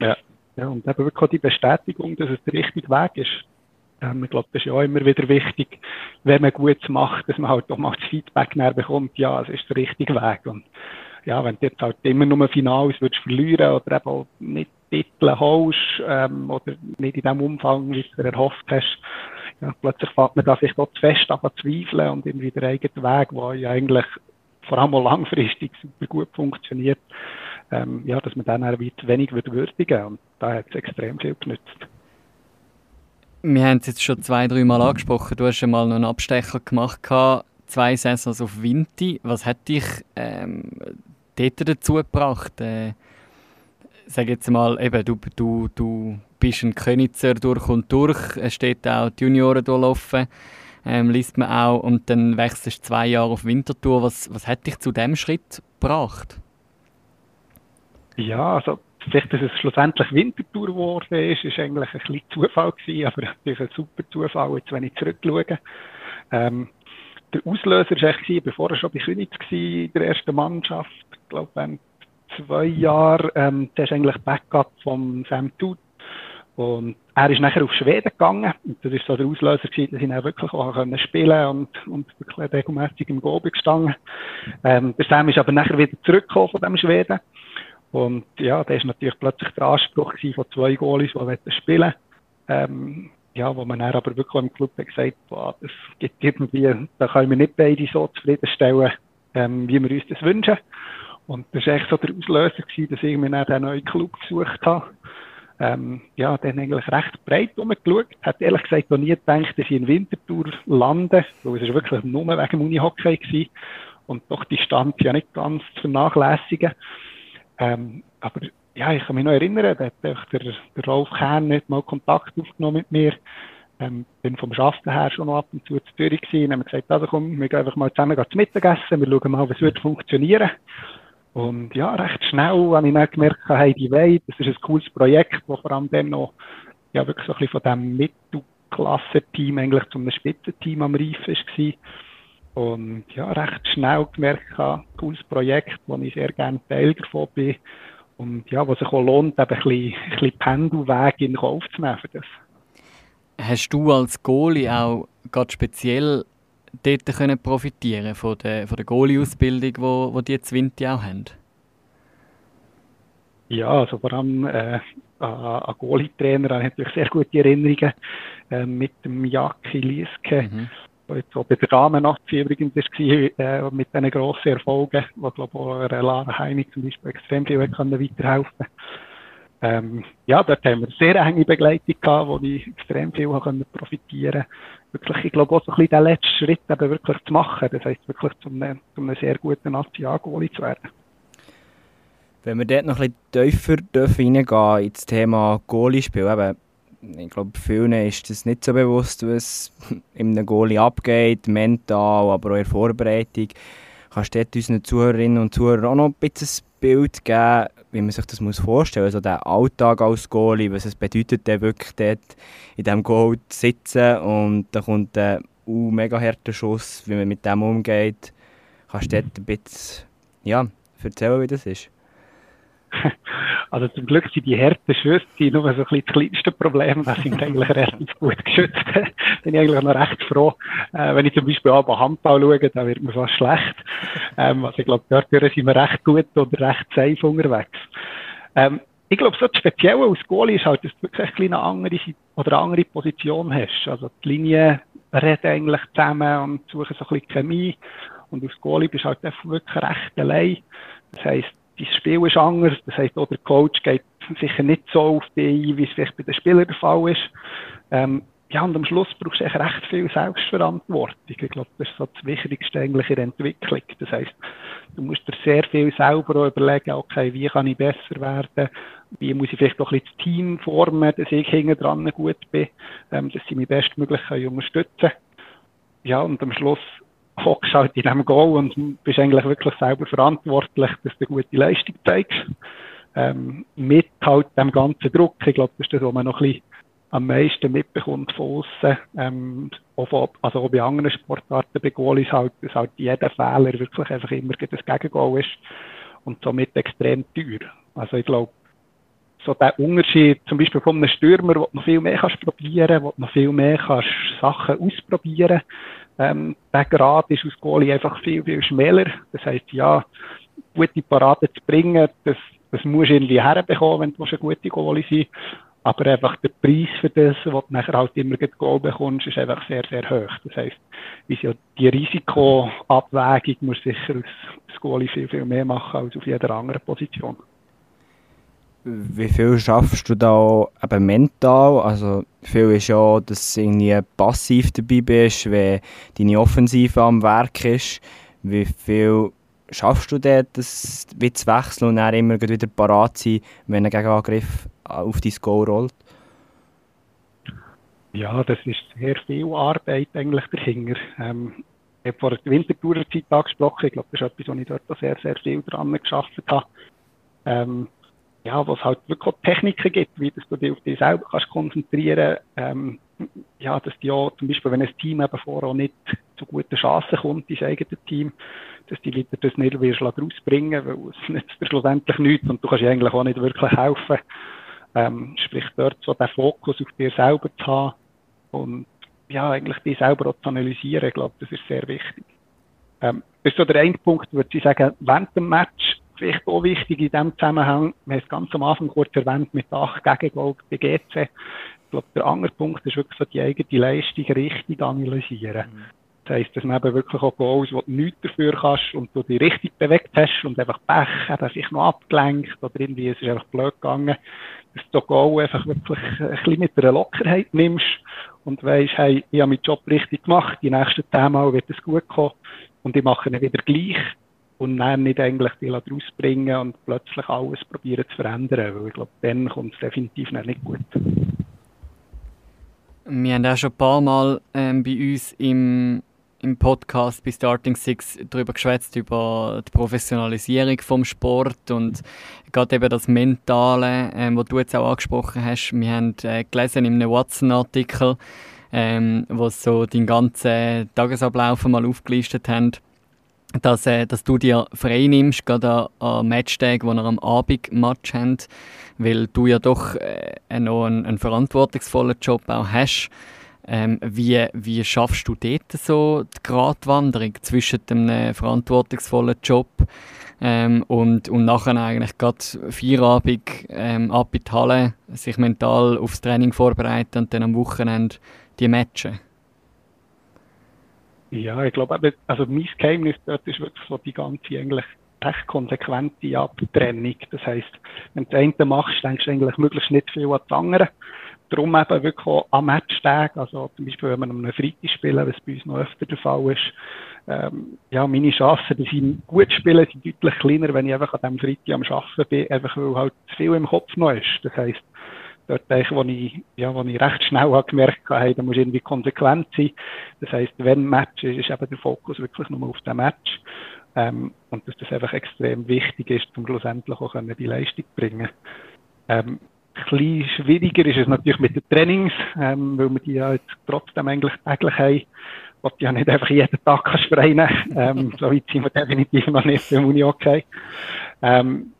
Ja. ja, und eben wirklich die Bestätigung, dass es der richtige Weg ist. Ähm, ich glaube, das ist ja auch immer wieder wichtig, wenn man gut macht, dass man halt auch mal das Feedback bekommt, ja, es ist der richtige Weg. Und ja, wenn du jetzt halt immer nur Finals würdest verlieren oder eben auch nicht Titel holst ähm, oder nicht in dem Umfang, wie du erhofft hast, ja, plötzlich fängt man da vielleicht auch zu fest an zweifeln und irgendwie der eigene Weg, der ja eigentlich vor allem auch langfristig super gut funktioniert, ähm, ja, dass man dann weit wenig würdigen und da hat es extrem viel genützt. Wir haben es jetzt schon zwei, drei Mal angesprochen. Du hast schon mal noch einen Abstecher gemacht, zwei Saisons auf Vinti. Was hat dich ähm, dort dazu gebracht? Äh, sag jetzt mal, eben, du, du, du bist ein Könitzer durch und durch. Es steht auch die Junioren durchlaufen, ähm, liest man auch. Und dann wechselst du zwei Jahre auf Wintertour. Was, was hat dich zu dem Schritt gebracht? Ja, also vielleicht, dass es schlussendlich Wintertour geworden ist, ist eigentlich ein bisschen Zufall gewesen, aber natürlich ein super Zufall, jetzt wenn ich zurückschaue. Ähm, der Auslöser war echt, bevor er schon bei Königs in der ersten Mannschaft, ich glaube, während zwei Jahren, ähm, der ist eigentlich Backup von Sam Tut. Und er ist nachher auf Schweden gegangen. Und das ist so der Auslöser gewesen, dass ich dann wirklich auch können spielen und, und wirklich regelmäßig im Gobi gestanden. Ähm, der Sam ist aber nachher wieder zurückgekommen von dem Schweden. Und ja, da ist natürlich plötzlich der Anspruch von zwei Goalies, die spielen ähm, ja, wo man dann aber wirklich im Club hat gesagt boah, das gibt irgendwie, da können wir nicht beide so zufriedenstellen, ähm, wie wir uns das wünschen. Und das war echt so der Auslöser, gewesen, dass ich mir dann einen neuen Club gesucht habe. Ähm, ja, dann eigentlich recht breit umgeschaut. Hat ehrlich gesagt noch nie gedacht, dass ich in Winterthur lande, weil es war wirklich nur wegen dem Unihockey gewesen. Und doch die Stand ja nicht ganz zu vernachlässigen. Ähm, aber ja, ich kann mich noch erinnern, da hat der, der Rolf Kern nicht mal Kontakt aufgenommen mit mir. Ähm, bin vom Schaffen her schon noch ab und zu zu Zürich gewesen. Dann haben wir gesagt, also komm, wir gehen einfach mal zusammen zu Mittagessen, wir schauen mal, was wird funktionieren. Und ja, recht schnell habe ich dann gemerkt, hey, die Way, das ist ein cooles Projekt, das vor allem dann noch ja, wirklich so ein bisschen von diesem Mittelklasse-Team eigentlich zu einem Spitzenteam am Reif war. Und ja, recht schnell gemerkt, ein cooles Projekt, wo ich sehr gerne Teil davon bin. Und ja, was sich auch lohnt, eben ein bisschen, ein bisschen Pendelweg in Kauf zu nehmen für das. Hast du als Goalie auch ganz speziell dort können profitieren von der, von der Goalie-Ausbildung, die wo, wo die Zwinti auch haben? Ja, also vor allem äh, an Goalie-Trainer habe ich natürlich sehr gute Erinnerungen äh, mit dem Jaki Lieske, mhm. Jetzt auch bei der Damen-Nazi übrigens war, äh, mit diesen grossen Erfolgen, wo glaube ich auch Lara Heinig zum Beispiel extrem viel weiterhelfen konnte. Ähm, ja, dort haben wir sehr enge Begleitung gehabt, wo ich extrem viel haben profitieren Wirklich, ich glaube auch so ein bisschen den letzten Schritt eben wirklich zu machen. Das heisst, wirklich zu einem, zu einem sehr guten Nationalgoalie zu werden. Wenn wir dort noch ein bisschen tiefer reingehen ins Thema Goalie-Spiel, ich glaube, vielen ist das nicht so bewusst, was (laughs) einem Goalie abgeht, mental, aber auch in der Vorbereitung. Kannst du unseren Zuhörerinnen und Zuhörern auch noch ein bisschen ein Bild geben, wie man sich das vorstellen muss. Also der Alltag als Goalie, was es bedeutet, wirklich dort in diesem Goal zu sitzen und da kommt ein uh, mega harter Schuss, wie man mit dem umgeht. Kannst du dort ein bisschen ja, erzählen, wie das ist? (laughs) Also zum Glück sind die harten Schüsse nur so ein bisschen das kleinste Problem. Das sind eigentlich relativ gut geschützt. (laughs) Bin ich eigentlich noch recht froh. Äh, wenn ich zum Beispiel auch bei Handball schaue, dann wird mir fast schlecht. Ähm, also ich glaube, dort sind wir recht gut oder recht safe unterwegs. Ähm, ich glaube, so das Spezielle aus Goalie ist halt, dass du wirklich eine andere oder andere Position hast. Also die Linien reden eigentlich zusammen und suchen so ein bisschen Chemie. Und aufs Goalie bist du halt einfach wirklich recht allein. Das heisst, dein Spiel ist anders. Das heisst, auch der Coach geht sicher nicht so auf dich ein, wie es vielleicht bei den Spielern der Fall ist. Ähm, ja, und am Schluss brauchst du echt recht viel Selbstverantwortung. Ich glaube, das ist so das Wichtigste eigentlich in der Entwicklung. Das heisst, du musst dir sehr viel selber überlegen, okay, wie kann ich besser werden? Wie muss ich vielleicht auch ein bisschen das Team formen, dass ich hinten dran gut bin, ähm, dass sie mich bestmöglich unterstützen können. Ja, und am Schluss hockst halt in diesem Goal und bist eigentlich wirklich selber verantwortlich, dass du eine gute Leistung zeigst. Ähm, mit halt dem ganzen Druck. Ich glaube, das ist das, was man noch ein bisschen am meisten mitbekommt von außen. Ähm, auch von, also auch bei anderen Sportarten, bei Goal ist halt, dass halt jeder Fehler wirklich einfach immer das Gegengoal ist und somit extrem teuer. Also ich glaube, so der Unterschied zum Beispiel von einem Stürmer, wo du noch viel mehr kannst probieren, wo du noch viel mehr kannst Sachen ausprobieren ähm, der Grad ist aus Goalie einfach viel, viel schmäler. Das heisst, ja, gute Parade zu bringen, das, das musst du irgendwie herbekommen, wenn du eine gute Goalie sein aber einfach der Preis für das, was du nachher halt immer Goal bekommst, ist einfach sehr, sehr hoch. Das heisst, die Risikoabwägung muss sicher aus Goalie viel, viel mehr machen als auf jeder anderen Position. Wie viel schaffst du da eben mental? Also viel ist ja, dass du irgendwie passiv dabei bist, wenn deine Offensive am Werk ist. Wie viel schaffst du dort, das wie zu wechseln und dann immer wieder parat sein, wenn ein Gegenangriff auf dein Goal rollt? Ja, das ist sehr viel Arbeit eigentlich dahinter. Ähm, ich habe vor der Wintertourerzeit angesprochen. Ich glaube, das ist etwas, wo ich dort sehr, sehr viel dran geschafft habe. Ähm, ja, was halt wirklich auch Techniken gibt, wie dass du dich auf dich selber kannst konzentrieren ähm, ja, dass die auch, zum Beispiel, wenn ein Team eben vorher nicht zu guten Chancen kommt, dein eigenes Team, dass die Leute das nicht wirst rausbringen, weil es (laughs) nützt dir schlussendlich nichts und du kannst eigentlich auch nicht wirklich helfen. Ähm, sprich, dort so den Fokus auf dir selber zu haben und ja, eigentlich dich selber auch zu analysieren, ich glaube, das ist sehr wichtig. Ähm, das ist so der eine Punkt, würde ich sagen, während dem Match vielleicht auch wichtig in diesem Zusammenhang, wir haben es ganz am Anfang kurz erwähnt, mit 8 Gegengol bei GC. Ich glaube, der andere Punkt ist wirklich so die eigene Leistung richtig analysieren. Mhm. Das heisst, dass man eben wirklich auch Goals, wo du nichts dafür kannst und du dich richtig bewegt hast und einfach Pech, eben sich noch abgelenkt oder irgendwie, es ist einfach blöd gegangen, dass du Goal einfach wirklich ein bisschen mit einer Lockerheit nimmst und weisst, hey, ich habe meinen Job richtig gemacht, die nächsten zehn Mal wird es gut kommen und ich mache ihn wieder gleich und dann nicht eigentlich die rausbringen und plötzlich alles probieren zu verändern, weil ich glaube, dann kommt es definitiv nicht gut. Wir haben auch schon ein paar Mal ähm, bei uns im, im Podcast bei Starting Six darüber geschwätzt, über die Professionalisierung vom Sport und gerade eben das Mentale, ähm, was du jetzt auch angesprochen hast. Wir haben äh, gelesen in einem Watson-Artikel, ähm, wo so den ganzen Tagesablauf mal aufgelistet haben dass, äh, dass du dir frei nimmst, gerade an Matchtagen, wo wir am Abend Match haben, weil du ja doch äh, noch einen, einen, verantwortungsvollen Job auch hast. Ähm, wie, wie schaffst du dort so die Gratwanderung zwischen dem äh, verantwortungsvollen Job ähm, und, und nachher eigentlich gerade Feierabend ähm, ab in die Halle, sich mental aufs Training vorbereiten und dann am Wochenende die Matchen? Ja, ich glaube, also mein Geheimnis dort ist wirklich so die ganze eigentlich recht konsequente Abtrennung. Das heisst, wenn du das eine machst, denkst du eigentlich möglichst nicht viel an das andere. Darum eben wirklich auch am Matchtag, also zum Beispiel, wenn wir am Freitag spielen, was bei uns noch öfter der Fall ist, ähm, ja, meine Chancen, die sind gut spielen, sind deutlich kleiner, wenn ich einfach an diesem Freitag am Arbeiten bin, einfach weil halt zu viel im Kopf noch ist. Das heisst, dort, wo ich, ja, wo ich recht schnell habe gemerkt habe, da muss irgendwie konsequent sein. Das heisst, wenn Match ist, ist eben der Fokus wirklich nur auf den Match. Ähm, und dass das einfach extrem wichtig ist, um schlussendlich auch die Leistung zu bringen. Ähm, bisschen schwieriger ist es natürlich mit den Trainings, ähm, weil wir die ja jetzt trotzdem eigentlich täglich haben. Was ja nicht einfach jeden Tag kannst ähm, so weit sind wir definitiv noch nicht im Uni-Hockey. Ähm,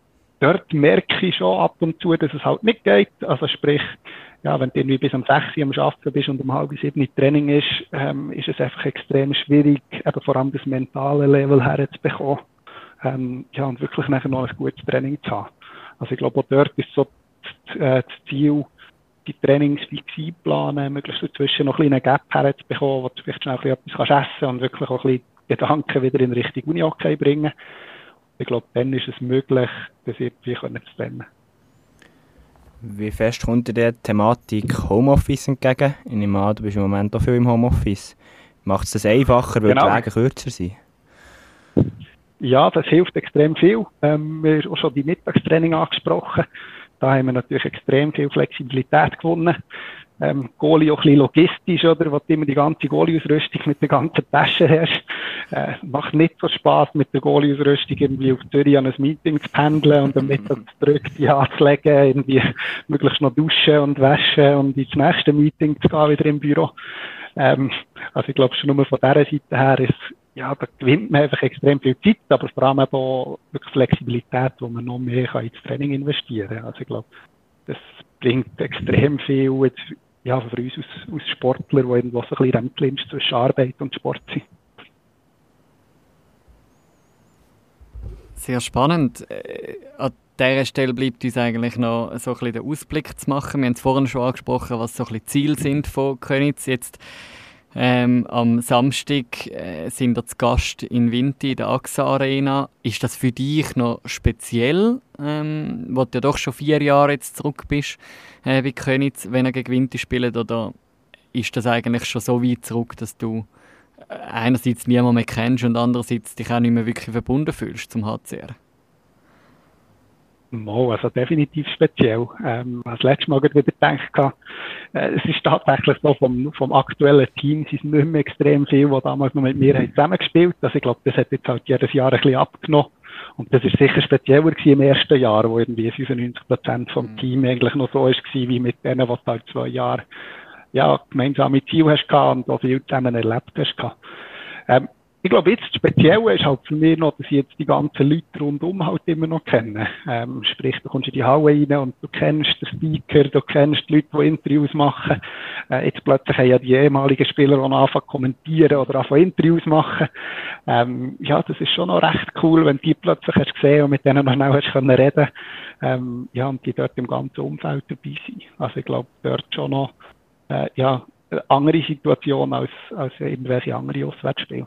dort merke ich schon ab und zu, dass es halt nicht geht. Also sprich, ja, wenn du irgendwie bis um 6 Uhr am Arbeiten bist und um halb sieben Training ist, ähm, ist es einfach extrem schwierig, eben vor allem das mentale Level herzubekommen. Ähm, ja, und wirklich nachher noch ein gutes Training zu haben. Also ich glaube, auch dort ist so das, äh, Ziel, die Trainings fix einplanen, möglichst dazwischen noch ein einen Gap herzubekommen, wo du vielleicht schnell etwas kannst essen und wirklich auch ein bisschen Gedanken wieder in Richtung Uni-Hockey bringen. Ich glaube, dann ist es möglich, das irgendwie zu trennen. Wie fest kommt dir die Thematik Homeoffice entgegen? Ich nehme an, du bist im Moment auch viel im Homeoffice. Macht es das einfacher, weil genau. die Wege kürzer sind? Ja, das hilft extrem viel. Ähm, wir haben auch schon die Mittagstraining angesprochen. Da haben wir natürlich extrem viel Flexibilität gewonnen. Ähm, Goalie auch ein bisschen logistisch, oder? Wo du immer die ganze Goalie-Ausrüstung mit der ganzen Tasche hast. Äh, macht nicht so Spaß, mit der Goalie-Ausrüstung irgendwie auf Zürich an ein Meeting zu pendeln und dann Mittag (laughs) zurück die anzulegen, irgendwie möglichst noch duschen und waschen und ins nächste Meeting zu gehen, wieder im Büro. Ähm, also ich glaube schon nur von dieser Seite her ist ja, da gewinnt man einfach extrem viel Zeit, aber vor allem auch wirklich Flexibilität, wo man noch mehr kann ins Training investieren kann. Also ich glaube, das bringt extrem viel jetzt, ja, für uns als, als Sportler, die irgendwo so ein bisschen Clinch zwischen Arbeit und Sport sind. Sehr spannend. Äh, an dieser Stelle bleibt uns eigentlich noch so ein bisschen den Ausblick zu machen. Wir haben es vorhin schon angesprochen, was so ein bisschen Ziele sind von Königs. Jetzt ähm, am Samstag äh, sind wir zu Gast in Winti, in der AXA Arena. Ist das für dich noch speziell, ähm, wo du ja doch schon vier Jahre jetzt zurück bist, äh, wie Königs, wenn er gegen Winti spielt? Oder ist das eigentlich schon so weit zurück, dass du äh, einerseits niemanden mehr kennst und andererseits dich auch nicht mehr wirklich verbunden fühlst zum HCR? Mal, also definitiv speziell. Ähm, das letzte Mal wieder gedacht, äh, es ist tatsächlich so, vom, vom aktuellen Team sind nicht mehr extrem viel, die damals noch mit mir haben zusammengespielt haben. Also ich glaube, das hat jetzt halt jedes Jahr ein bisschen abgenommen. Und das ist sicher spezieller gewesen im ersten Jahr, wo irgendwie 95 Prozent vom mhm. Team eigentlich noch so ist gewesen, wie mit denen, was du halt zwei Jahre, ja, gemeinsame Ziele hast gehabt und auch viel zusammen erlebt hast gehabt. Ähm, ich glaube, jetzt speziell ist halt für mich noch, dass ich jetzt die ganzen Leute rundum halt immer noch kenne. Ähm, sprich, du kommst in die Halle rein und du kennst den Speaker, du kennst die Leute, die Interviews machen. Äh, jetzt plötzlich haben ja die ehemaligen Spieler auch anfangen kommentieren oder anfangen Interviews machen. Ähm, ja, das ist schon noch recht cool, wenn die plötzlich hast gesehen und mit denen noch schnell hast können reden. Ähm, ja, und die dort im ganzen Umfeld dabei sind. Also ich glaube, dort schon noch, äh, ja, andere Situation als, als irgendwelche andere Auswärtsspiele.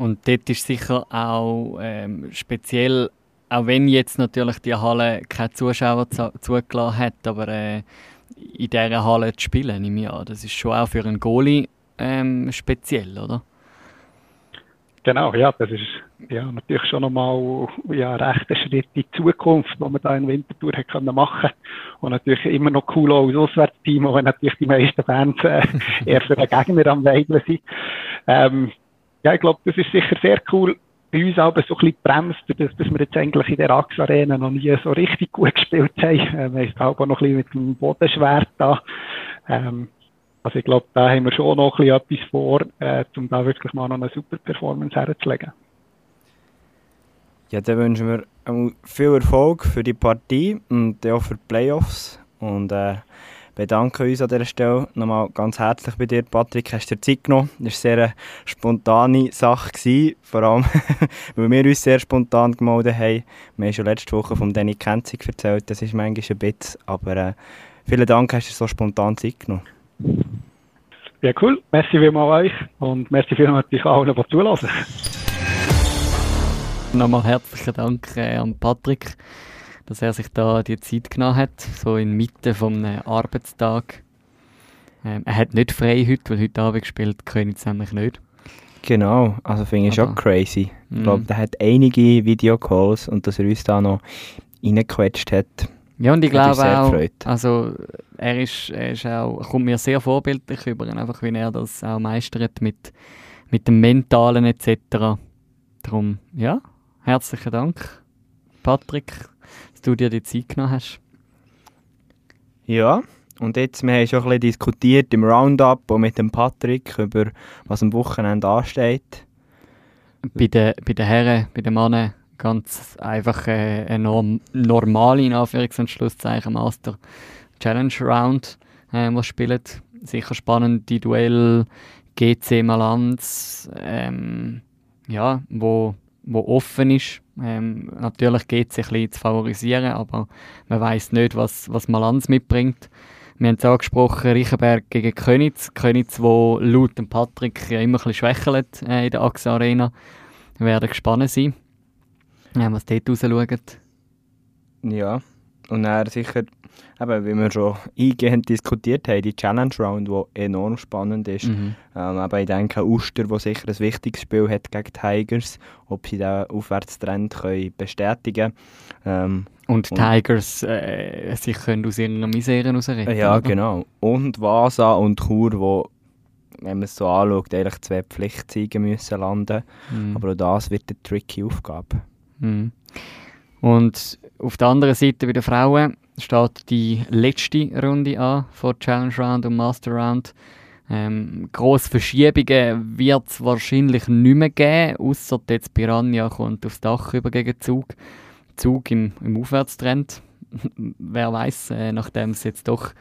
Und dort ist sicher auch ähm, speziell, auch wenn jetzt natürlich die Halle keine Zuschauer zu, zugelassen hat, aber äh, in dieser Halle zu spielen, nehme ich an. Das ist schon auch für einen Goalie ähm, speziell, oder? Genau, ja, das ist ja, natürlich schon nochmal ja, ein rechter Schritt in die Zukunft, den man da in Winterthur hat können machen Und natürlich immer noch cool auch als Auswärtsteam, auch wenn natürlich die meisten Fans äh, (laughs) eher für den Gegner am Weigeln sind. Ähm, ja, ich glaube, das ist sicher sehr cool. Bei uns aber so ein bisschen bremst, dass, dass wir jetzt eigentlich in der Axe Arena noch nie so richtig gut (laughs) gespielt haben. Äh, wir haben auch noch ein bisschen mit dem Bodenschwert da. Ähm, also ich glaube, da haben wir schon noch ein bisschen etwas vor, äh, um da wirklich mal noch eine super Performance herzulegen. Ja, dann wünschen wir viel Erfolg für die Partie und auch für die Playoffs. Und äh, bedanken uns an dieser Stelle nochmal ganz herzlich bei dir, Patrick. Hast du dir Zeit genommen? Das war eine sehr spontane Sache, gewesen, vor allem, (laughs) weil wir uns sehr spontan gemeldet haben. Wir haben schon letzte Woche von Danny Kenzig erzählt, das ist manchmal ein bisschen, aber äh, vielen Dank, hast du so spontan Zeit genommen. Ja, cool. Merci vielmals euch und merci vielmals an allen, die zulassen. Nochmal herzlichen Dank äh, an Patrick dass er sich da die Zeit genommen hat, so inmitten einem Arbeitstag. Ähm, er hat nicht frei heute, weil heute Abend spielt Königs nämlich nicht. Genau, also finde ich schon crazy. Ich mm. glaube, er hat einige Videocalls und dass er uns da noch reingequetscht hat. Ja, und ich glaube auch, gefreut. also er ist, er ist auch, kommt mir sehr vorbildlich über, einfach wie er das auch meistert mit, mit dem Mentalen etc. Darum, ja, herzlichen Dank, Patrick dass du dir die Zeit genommen hast. Ja, und jetzt, wir haben schon ein bisschen diskutiert im Roundup und mit dem Patrick über was am Wochenende ansteht. Bei den, bei den Herren, bei den Männern ganz einfach äh, eine norm normale, in Anführungs- und Schlusszeichen, Master Challenge Round, äh, was spielen. Sicher spannend, die Duell GC Malanz, ähm, ja, wo, wo offen ist. Ähm, natürlich geht es ein bisschen zu favorisieren, aber man weiß nicht, was, was Malanz mitbringt. Wir haben es angesprochen, Riechenberg gegen Könitz. Könitz, wo laut dem Patrick ja immer ein bisschen schwächelt äh, in der AXA Arena. Wir werden gespannt sein, äh, was dort raus schaut. Ja, und er sicher, eben, wie wir schon eingehend diskutiert haben, die Challenge Round, die enorm spannend ist. Mhm. Ähm, aber ich denke, Uster, der sicher ein wichtiges Spiel hat gegen die Tigers, ob sie den Aufwärtstrend können bestätigen können. Ähm, und die Tigers äh, sich können aus ihrer Misere rausretten. ja, oder? genau. Und Vasa und Chur, wo, wenn man es so anschaut, eigentlich zwei Pflichtsiege müssen landen. Mhm. Aber auch das wird eine tricky Aufgabe. Mhm. Und auf der anderen Seite bei den Frauen steht die letzte Runde an von Challenge Round und Master Round. Ähm, grosse Verschiebungen wird es wahrscheinlich nicht mehr geben, außer jetzt Piranha kommt aufs Dach über gegen Zug. Zug im, im Aufwärtstrend. (laughs) Wer weiß, äh, nachdem sie jetzt doch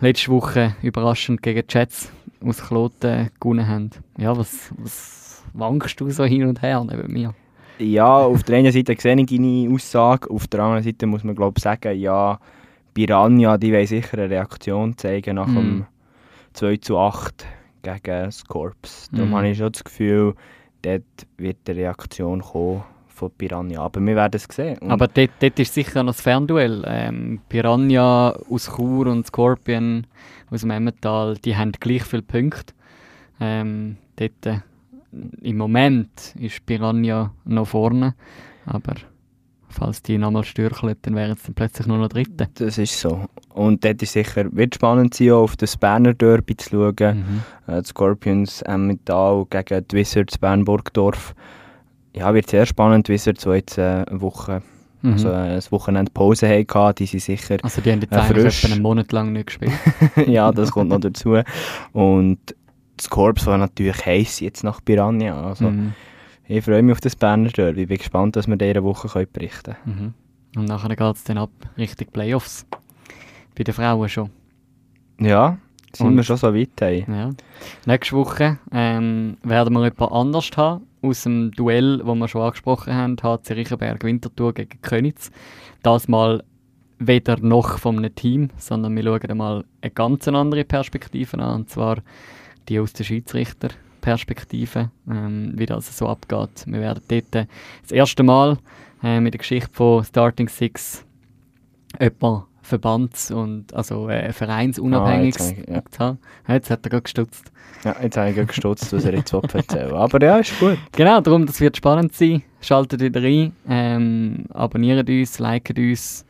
letzte Woche überraschend gegen Jets aus Kloten gewonnen haben. Ja, was, was wankst du so hin und her neben mir? Ja, auf der einen Seite sehe ich deine Aussage, auf der anderen Seite muss man glaube sagen, ja, Piranha, die wollen sicher eine Reaktion zeigen nach Mhm. dem 2 zu 8 gegen das Corps. Darum Mhm. habe ich schon das Gefühl, dort wird eine Reaktion kommen von Piranha. Aber wir werden es sehen. Und Aber dort, dort ist sicher noch das Fernduell. Ähm, Piranha aus Chur und Scorpion aus dem Emmental, die haben gleich viele Punkte. Ähm, dort, äh, Im Moment ist Piranha noch vorne, aber falls die nochmal stürcheln, dann wären sie dann plötzlich nur noch Dritte. das ist so. Und dort ist sicher, wird spannend sein, auch auf das Berner Derby zu schauen. Mhm. Äh, die Scorpions Emmental gegen die Wizards Bern-Burgdorf. Ja, wird sehr spannend. Die Wizards, die jetzt äh, eine Woche, Mhm. also äh, ein Wochenende Pause hatten, die sind sicher, also die haben jetzt äh, frisch. einen Monat lang nicht gespielt. (laughs) ja, das kommt noch dazu. Und das Corps war natürlich heiß jetzt nach Piranha. Also Mhm. ich freue mich auf das Berner Derby. Ich bin gespannt, was wir diese Woche können berichten Mhm. Und nachher geht es dann ab Richtung Playoffs. Bei den Frauen schon. können. Ja, sind Und- wir schon so weit. Hey. Ja. Nächste Woche ähm, werden wir jemand anders haben aus dem Duell, das wir schon angesprochen haben, HC Riechenberg Winterthur gegen Könitz. Das mal weder noch von einem Team, sondern wir schauen mal eine ganz andere Perspektive an, und zwar die aus der Schiedsrichterperspektive, ähm, wie das so abgeht. Wir werden dort äh, das erste Mal äh, mit der Geschichte von Starting Six jemand Verbands- und also äh, Vereinsunabhängiges Ah, jetzt ja. Ja, Jetzt hat er gerade gestutzt. Ja, jetzt habe ich gestutzt, was er jetzt erzählen. Aber ja, ist gut. Genau, darum, das wird spannend sein. Schaltet wieder ein, ähm, abonniert uns, liket uns,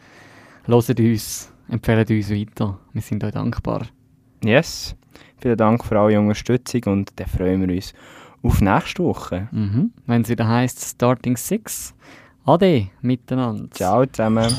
hört uns, empfehlt uns weiter. Wir sind euch dankbar. Yes. Vielen Dank für eure Unterstützung und dann freuen wir uns auf nächste Woche. Mhm. Wenn es wieder heisst Starting Six, Ade miteinander. Ciao zusammen.